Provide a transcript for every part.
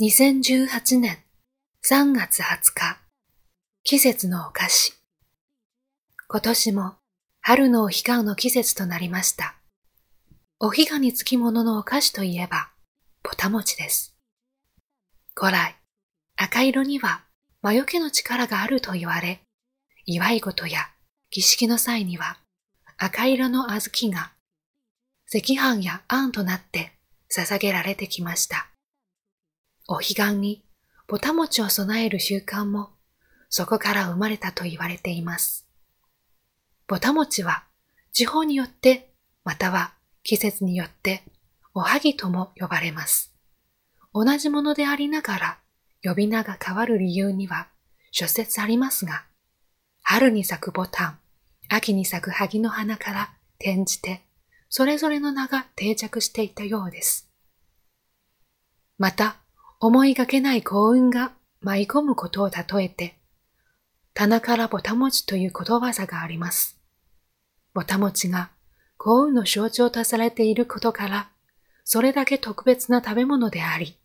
2018年3月20日、季節のお菓子。今年も春のお彼岸の季節となりました。お彼岸につきもののお菓子といえば、ぼたもちです。古来、赤色には魔除けの力があると言われ、祝い事や儀式の際には赤色の小豆が赤飯や餡となって捧げられてきました。お彼岸にぼたもちを備える習慣もそこから生まれたと言われています。ぼたもちは地方によってまたは季節によっておはぎとも呼ばれます。同じものでありながら呼び名が変わる理由には諸説ありますが、春に咲くボタン、秋に咲く萩の花から転じてそれぞれの名が定着していたようです。また、思いがけない幸運が舞い込むことを例えて、棚からぼたもちということわざがあります。ぼたもちが幸運の象徴とされていることから、それだけ特別な食べ物であり、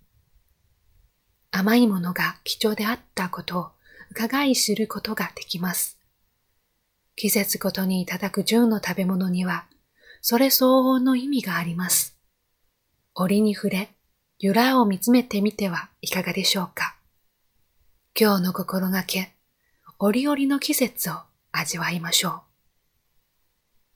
甘いものが貴重であったことを伺い知ることができます。季節ごとにいただく純の食べ物には、それ相応の意味があります。折に触れ、由来を見つめてみてはいかがでしょうか？今日の心がけ、折々の季節を味わいましょう。